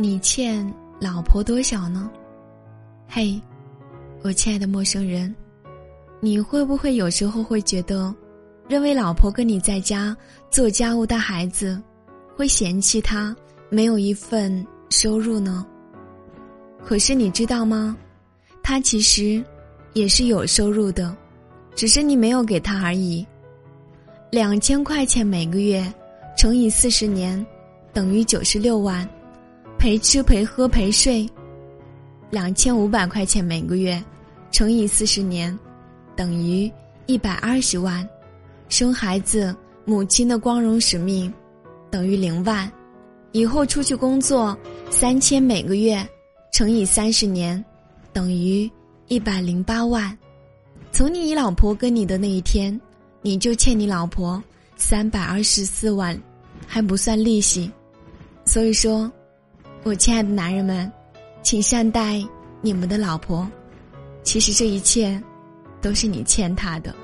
你欠老婆多少呢？嘿，我亲爱的陌生人，你会不会有时候会觉得，认为老婆跟你在家做家务带孩子，会嫌弃她没有一份收入呢？可是你知道吗？她其实也是有收入的，只是你没有给她而已。两千块钱每个月，乘以四十年，等于九十六万，陪吃陪喝陪睡。两千五百块钱每个月，乘以四十年，等于一百二十万。生孩子，母亲的光荣使命，等于零万。以后出去工作，三千每个月，乘以三十年，等于一百零八万。从你老婆跟你的那一天。你就欠你老婆三百二十四万，还不算利息，所以说，我亲爱的男人们，请善待你们的老婆。其实这一切，都是你欠他的。